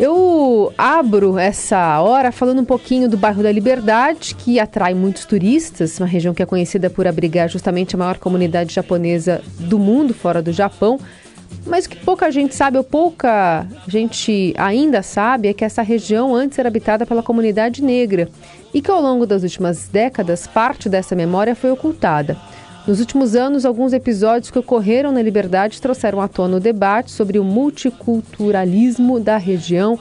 Eu abro essa hora falando um pouquinho do bairro da Liberdade, que atrai muitos turistas, uma região que é conhecida por abrigar justamente a maior comunidade japonesa do mundo, fora do Japão. Mas o que pouca gente sabe, ou pouca gente ainda sabe, é que essa região antes era habitada pela comunidade negra e que ao longo das últimas décadas parte dessa memória foi ocultada. Nos últimos anos, alguns episódios que ocorreram na Liberdade trouxeram à tona o debate sobre o multiculturalismo da região.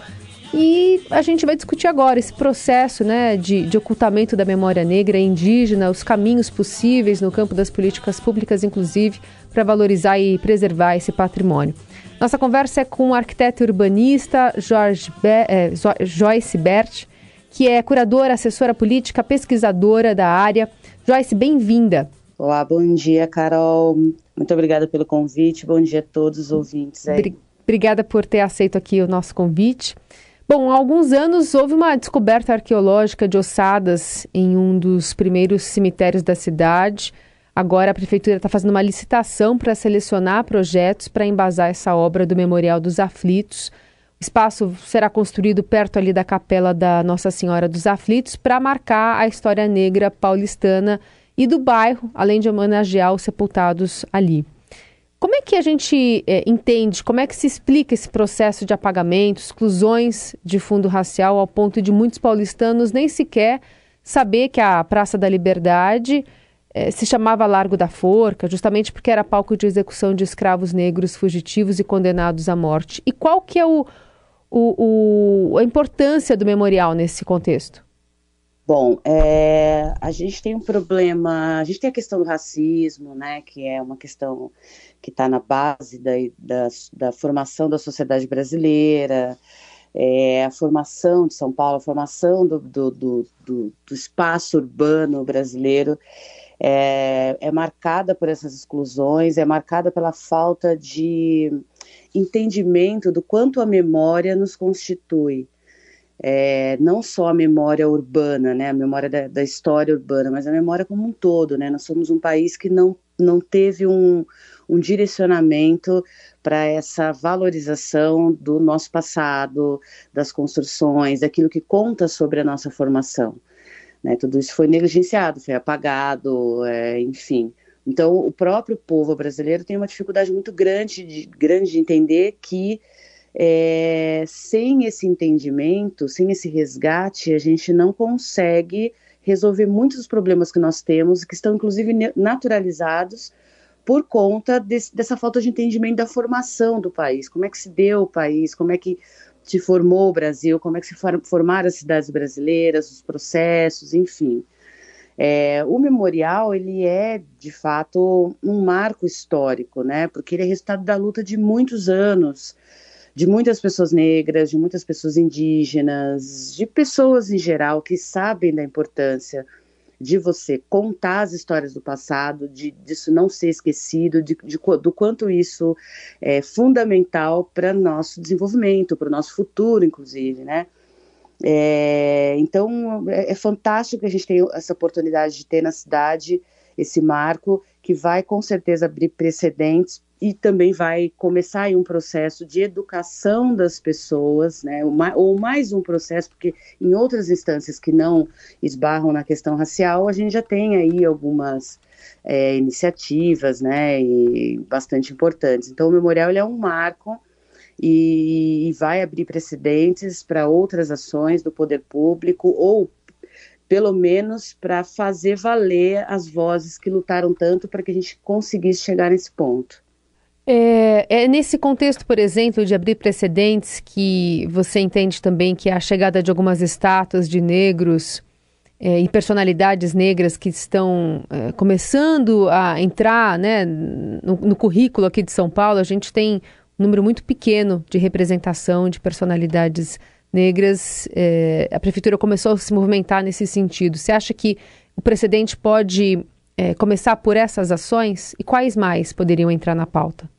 E a gente vai discutir agora esse processo né, de, de ocultamento da memória negra e indígena, os caminhos possíveis no campo das políticas públicas, inclusive, para valorizar e preservar esse patrimônio. Nossa conversa é com o arquiteto urbanista Jorge Be é, Joyce Bert, que é curadora, assessora política, pesquisadora da área. Joyce, bem-vinda. Olá, bom dia, Carol. Muito obrigada pelo convite. Bom dia a todos os ouvintes aí. Obrigada por ter aceito aqui o nosso convite. Bom, há alguns anos houve uma descoberta arqueológica de ossadas em um dos primeiros cemitérios da cidade. Agora a prefeitura está fazendo uma licitação para selecionar projetos para embasar essa obra do Memorial dos Aflitos. O espaço será construído perto ali da capela da Nossa Senhora dos Aflitos para marcar a história negra paulistana e do bairro, além de homenagear os sepultados ali. Como é que a gente é, entende, como é que se explica esse processo de apagamento, exclusões de fundo racial, ao ponto de muitos paulistanos nem sequer saber que a Praça da Liberdade é, se chamava Largo da Forca, justamente porque era palco de execução de escravos negros fugitivos e condenados à morte. E qual que é o, o, o a importância do memorial nesse contexto? Bom, é, a gente tem um problema, a gente tem a questão do racismo, né, que é uma questão que está na base da, da, da, formação da sociedade brasileira, é, a formação de São Paulo, a formação do, do, do, do, do espaço urbano brasileiro é, é marcada por essas exclusões, é marcada pela falta de entendimento do quanto a memória nos constitui é, não só a memória urbana, né, a memória da, da, história urbana, mas a memória como um todo, né, nós somos um país que não, não teve um, um direcionamento para essa valorização do nosso passado, das construções, daquilo que conta sobre a nossa formação. Né, tudo isso foi negligenciado, foi apagado, é, enfim. Então, o próprio povo brasileiro tem uma dificuldade muito grande de, grande de entender que é, sem esse entendimento, sem esse resgate, a gente não consegue resolver muitos dos problemas que nós temos, que estão inclusive naturalizados por conta desse, dessa falta de entendimento da formação do país. Como é que se deu o país, como é que se formou o Brasil, como é que se formaram as cidades brasileiras, os processos, enfim. É, o memorial ele é de fato um marco histórico, né? Porque ele é resultado da luta de muitos anos de muitas pessoas negras, de muitas pessoas indígenas, de pessoas em geral que sabem da importância de você contar as histórias do passado, de disso não ser esquecido, de, de do quanto isso é fundamental para nosso desenvolvimento, para o nosso futuro, inclusive, né? É, então é, é fantástico que a gente tenha essa oportunidade de ter na cidade esse marco que vai com certeza abrir precedentes e também vai começar aí um processo de educação das pessoas, né, ou mais um processo, porque em outras instâncias que não esbarram na questão racial, a gente já tem aí algumas é, iniciativas, né, e bastante importantes. Então, o memorial é um marco e, e vai abrir precedentes para outras ações do poder público ou pelo menos para fazer valer as vozes que lutaram tanto para que a gente conseguisse chegar nesse ponto. É, é, nesse contexto, por exemplo, de abrir precedentes que você entende também que a chegada de algumas estátuas de negros é, e personalidades negras que estão é, começando a entrar né, no, no, currículo aqui de São Paulo, a gente tem um número muito pequeno de representação de personalidades negras. É, a prefeitura começou a se movimentar nesse sentido. Você acha que o precedente pode é, começar por essas ações? E quais mais poderiam entrar na pauta?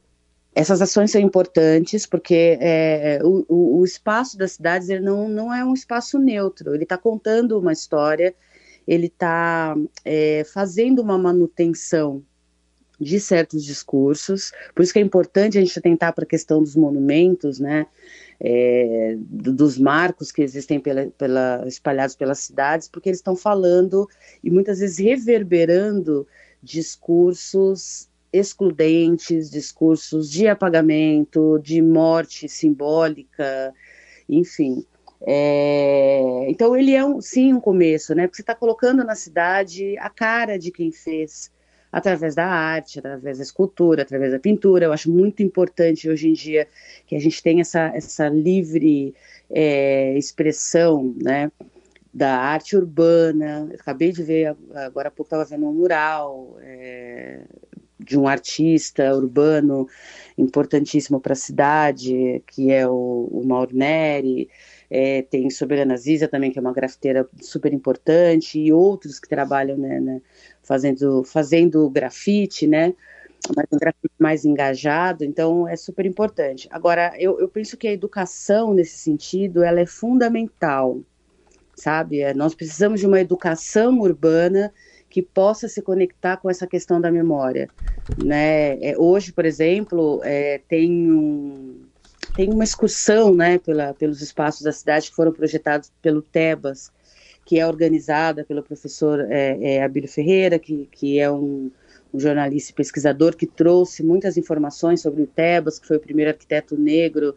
Essas ações são importantes porque é, o, o, espaço das cidades ele não, não é um espaço neutro, ele está contando uma história, ele está é, fazendo uma manutenção de certos discursos, por isso que é importante a gente tentar para a questão dos monumentos, né, é, dos marcos que existem pela, pela, espalhados pelas cidades, porque eles estão falando e muitas vezes reverberando discursos excludentes, discursos de apagamento, de morte simbólica, enfim. É, então ele é um, sim um começo, né? Porque você está colocando na cidade a cara de quem fez através da arte, através da escultura, através da pintura. Eu acho muito importante hoje em dia que a gente tenha essa, essa livre é, expressão, né? Da arte urbana. Eu acabei de ver, agora há pouco estava vendo um mural é, de um artista urbano importantíssimo para a cidade, que é o, o Mauro Neri. É, tem Soberana Ziza também, que é uma grafiteira super importante, e outros que trabalham né, né, fazendo, fazendo grafite, né? Mas um grafite mais engajado, então é super importante. Agora, eu, eu penso que a educação, nesse sentido, ela é fundamental, sabe? É, nós precisamos de uma educação urbana que possa se conectar com essa questão da memória. Né? É, hoje, por exemplo, é, tem, um, tem uma excursão né, pela, pelos espaços da cidade que foram projetados pelo Tebas, que é organizada pelo professor é, é, Abílio Ferreira, que, que é um, um, jornalista e pesquisador que trouxe muitas informações sobre o Tebas, que foi o primeiro arquiteto negro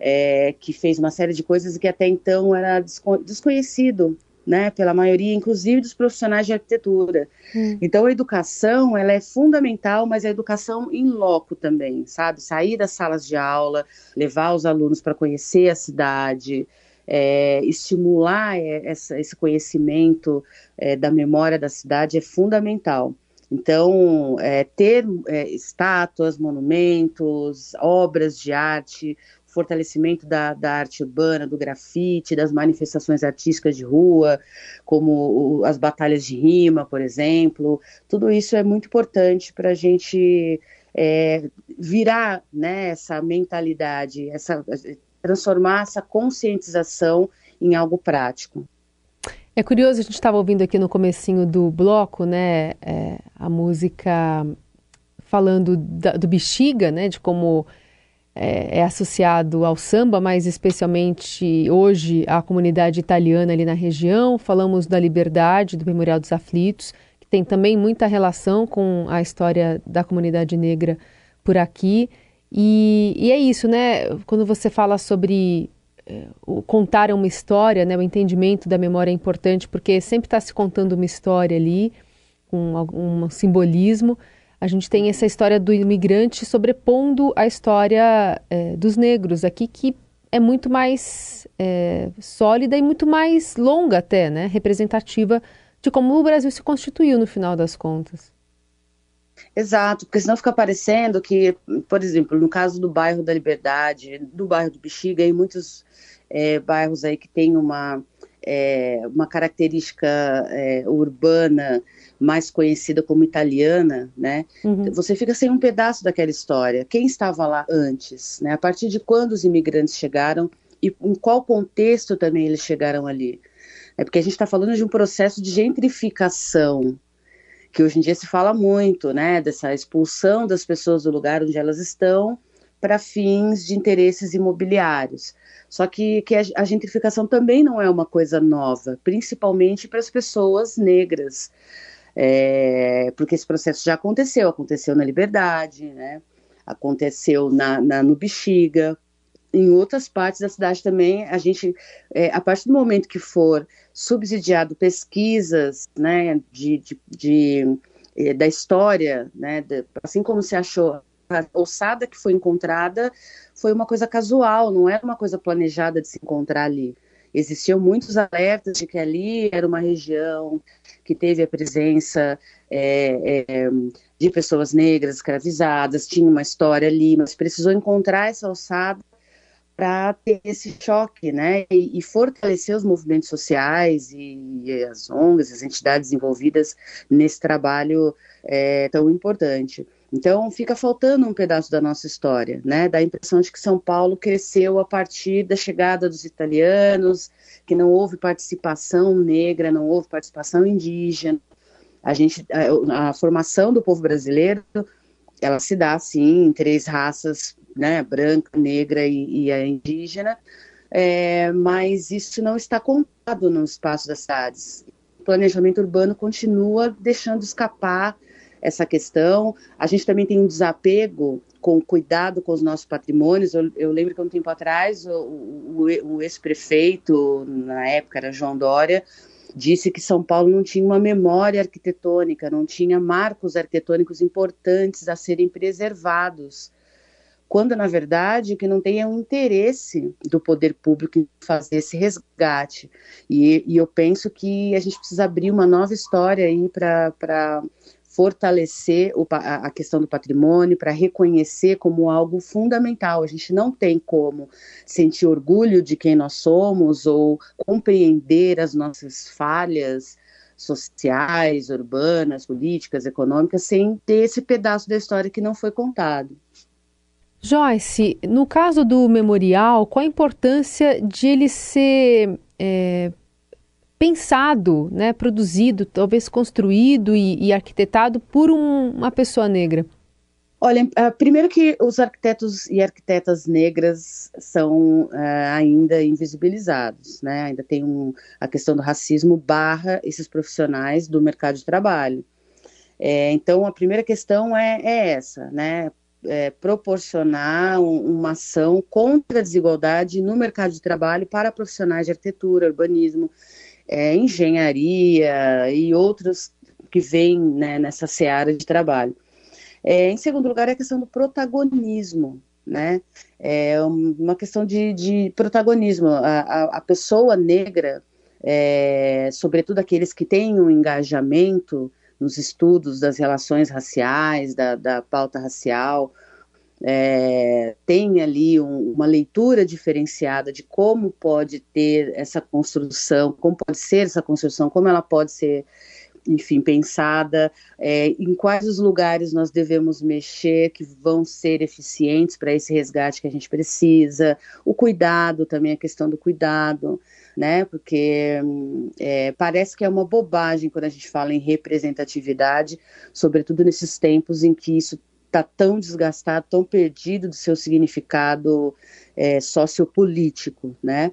é, que fez uma série de coisas que até então era desconhecido né, pela maioria, inclusive dos profissionais de arquitetura. Hum. Então, a educação, ela é fundamental, mas a educação em loco também, sabe? Sair das salas de aula, levar os alunos para conhecer a cidade, é, estimular é, essa, esse conhecimento é, da memória da cidade é fundamental. Então, é, ter é, estátuas, monumentos, obras de arte, fortalecimento da, da, arte urbana, do grafite, das manifestações artísticas de rua, como as batalhas de rima, por exemplo. Tudo isso é muito importante para a gente é, virar né, essa mentalidade, essa, transformar essa conscientização em algo prático. É curioso, a gente estava ouvindo aqui no comecinho do bloco, né, é, a música falando da, do Bexiga, né, de como é, é, associado ao samba, mas especialmente hoje à comunidade italiana ali na região. Falamos da Liberdade, do Memorial dos Aflitos, que tem também muita relação com a história da comunidade negra por aqui. E, e é isso, né? Quando você fala sobre é, o contar uma história, né? o entendimento da memória é importante, porque sempre está se contando uma história ali, com algum simbolismo a gente tem essa história do imigrante sobrepondo a história é, dos negros aqui, que é muito mais é, sólida e muito mais longa até, né? Representativa de como o Brasil se constituiu no final das contas. Exato, porque senão fica parecendo que, por exemplo, no caso do bairro da Liberdade, do bairro do Bexiga e muitos é, bairros aí que tem uma, é, uma característica é, urbana mais conhecida como italiana, né? Uhum. Você fica sem um pedaço daquela história. Quem estava lá antes, né? A partir de quando os imigrantes chegaram e em qual contexto também eles chegaram ali? É porque a gente está falando de um processo de gentrificação que hoje em dia se fala muito, né? Dessa expulsão das pessoas do lugar onde elas estão para fins de interesses imobiliários. Só que, que a, gentrificação também não é uma coisa nova, principalmente para as pessoas negras é, porque esse processo já aconteceu, aconteceu na Liberdade, né? aconteceu na, na, no Bexiga, em outras partes da cidade também, a gente, é, a partir do momento que for subsidiado pesquisas né, de, de, de é, da história, né, de, assim como se achou a ossada que foi encontrada foi uma coisa casual, não era uma coisa planejada de se encontrar ali. Existiam muitos alertas de que ali era uma região que teve a presença é, é, de pessoas negras escravizadas, tinha uma história ali, mas precisou encontrar essa alçada para ter esse choque, né, e, e, fortalecer os movimentos sociais e, e, as ONGs, as entidades envolvidas nesse trabalho é, tão importante. Então fica faltando um pedaço da nossa história, né? Dá a impressão de que São Paulo cresceu a partir da chegada dos italianos, que não houve participação negra, não houve participação indígena. A gente, a, a formação do povo brasileiro, ela se dá assim em três raças né, branca, negra e, e a indígena, é, mas isso não está contado no espaço das cidades. O planejamento urbano continua deixando escapar essa questão. A gente também tem um desapego com cuidado com os nossos patrimônios. Eu, eu lembro que um tempo atrás o, o, o ex-prefeito, na época era João Dória, disse que São Paulo não tinha uma memória arquitetônica, não tinha marcos arquitetônicos importantes a serem preservados quando na verdade o que não tem é um interesse do poder público em fazer esse resgate. E, e eu penso que a gente precisa abrir uma nova história aí para fortalecer o, a, questão do patrimônio, para reconhecer como algo fundamental. A gente não tem como sentir orgulho de quem nós somos ou compreender as nossas falhas sociais, urbanas, políticas, econômicas, sem ter esse pedaço da história que não foi contado. Joyce, no caso do memorial, qual a importância de ele ser é, pensado, né, produzido, talvez construído e, e arquitetado por um, uma pessoa negra? Olha, uh, primeiro que os arquitetos e arquitetas negras são uh, ainda invisibilizados, né? Ainda tem um, a questão do racismo barra esses profissionais do mercado de trabalho. É, então, a primeira questão é, é essa, né? é, proporcionar um, uma ação contra a desigualdade no mercado de trabalho para profissionais de arquitetura, urbanismo, é, engenharia e outros que vêm né, nessa seara de trabalho. É, em segundo lugar, é a questão do protagonismo, né? É uma questão de, de protagonismo. A, a, a, pessoa negra, é, sobretudo aqueles que têm um engajamento nos estudos das relações raciais, da, da pauta racial, é, tem ali um, uma leitura diferenciada de como pode ter essa construção, como pode ser essa construção, como ela pode ser, enfim, pensada, é, em quais os lugares nós devemos mexer que vão ser eficientes para esse resgate que a gente precisa, o cuidado também, a questão do cuidado né? Porque é, parece que é uma bobagem quando a gente fala em representatividade, sobretudo nesses tempos em que isso está tão desgastado, tão perdido do seu significado é, sociopolítico, né?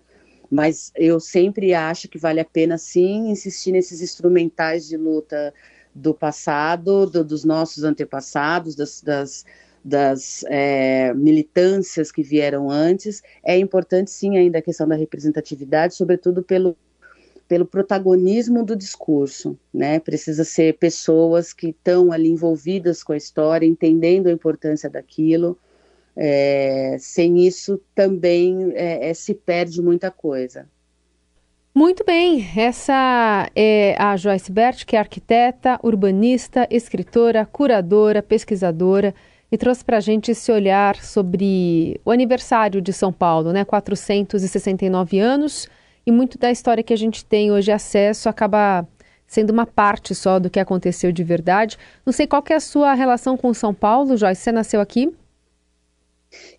Mas eu sempre acho que vale a pena, sim, insistir nesses instrumentais de luta do passado, do, dos nossos antepassados, das, das das é, militâncias que vieram antes, é importante sim ainda a questão da representatividade, sobretudo pelo, pelo protagonismo do discurso, né? Precisa ser pessoas que estão ali envolvidas com a história, entendendo a importância daquilo. É, sem isso também é, é se perde muita coisa. Muito bem, essa é a Joyce Bert, que é arquiteta, urbanista, escritora, curadora, pesquisadora e trouxe para a gente esse olhar sobre o aniversário de São Paulo, né? 469 anos e muito da história que a gente tem hoje acesso acaba sendo uma parte só do que aconteceu de verdade. Não sei qual que é a sua relação com São Paulo, Joyce. Você nasceu aqui?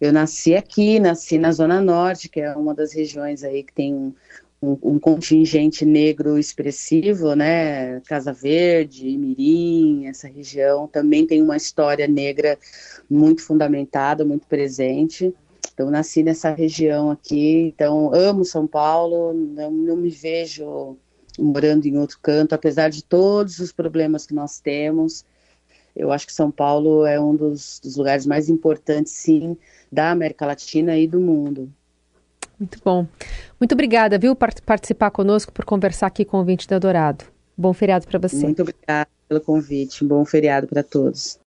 Eu nasci aqui, nasci na Zona Norte, que é uma das regiões aí que tem um, um, um, contingente negro expressivo, né? Casa Verde, Mirim, essa região também tem uma história negra muito fundamentada, muito presente. Então, nasci nessa região aqui, então amo São Paulo, não, não me vejo morando em outro canto, apesar de todos os problemas que nós temos. Eu acho que São Paulo é um dos, dos lugares mais importantes, sim, da América Latina e do mundo. Muito bom. Muito obrigada, viu, por participar conosco, por conversar aqui com o Vinte da Dourado. Bom feriado para você. Muito obrigada pelo convite. Um bom feriado para todos.